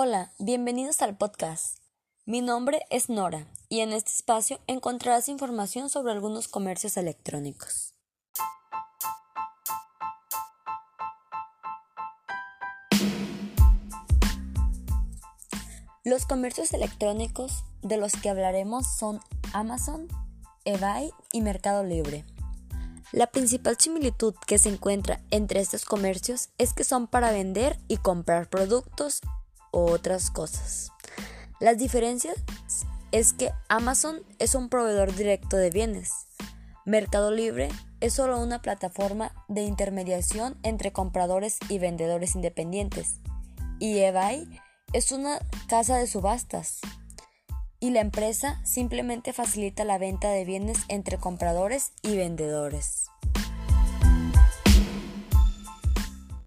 Hola, bienvenidos al podcast. Mi nombre es Nora y en este espacio encontrarás información sobre algunos comercios electrónicos. Los comercios electrónicos de los que hablaremos son Amazon, eBay y Mercado Libre. La principal similitud que se encuentra entre estos comercios es que son para vender y comprar productos u otras cosas. Las diferencias es que Amazon es un proveedor directo de bienes. Mercado Libre es solo una plataforma de intermediación entre compradores y vendedores independientes. Y eBay es una casa de subastas y la empresa simplemente facilita la venta de bienes entre compradores y vendedores.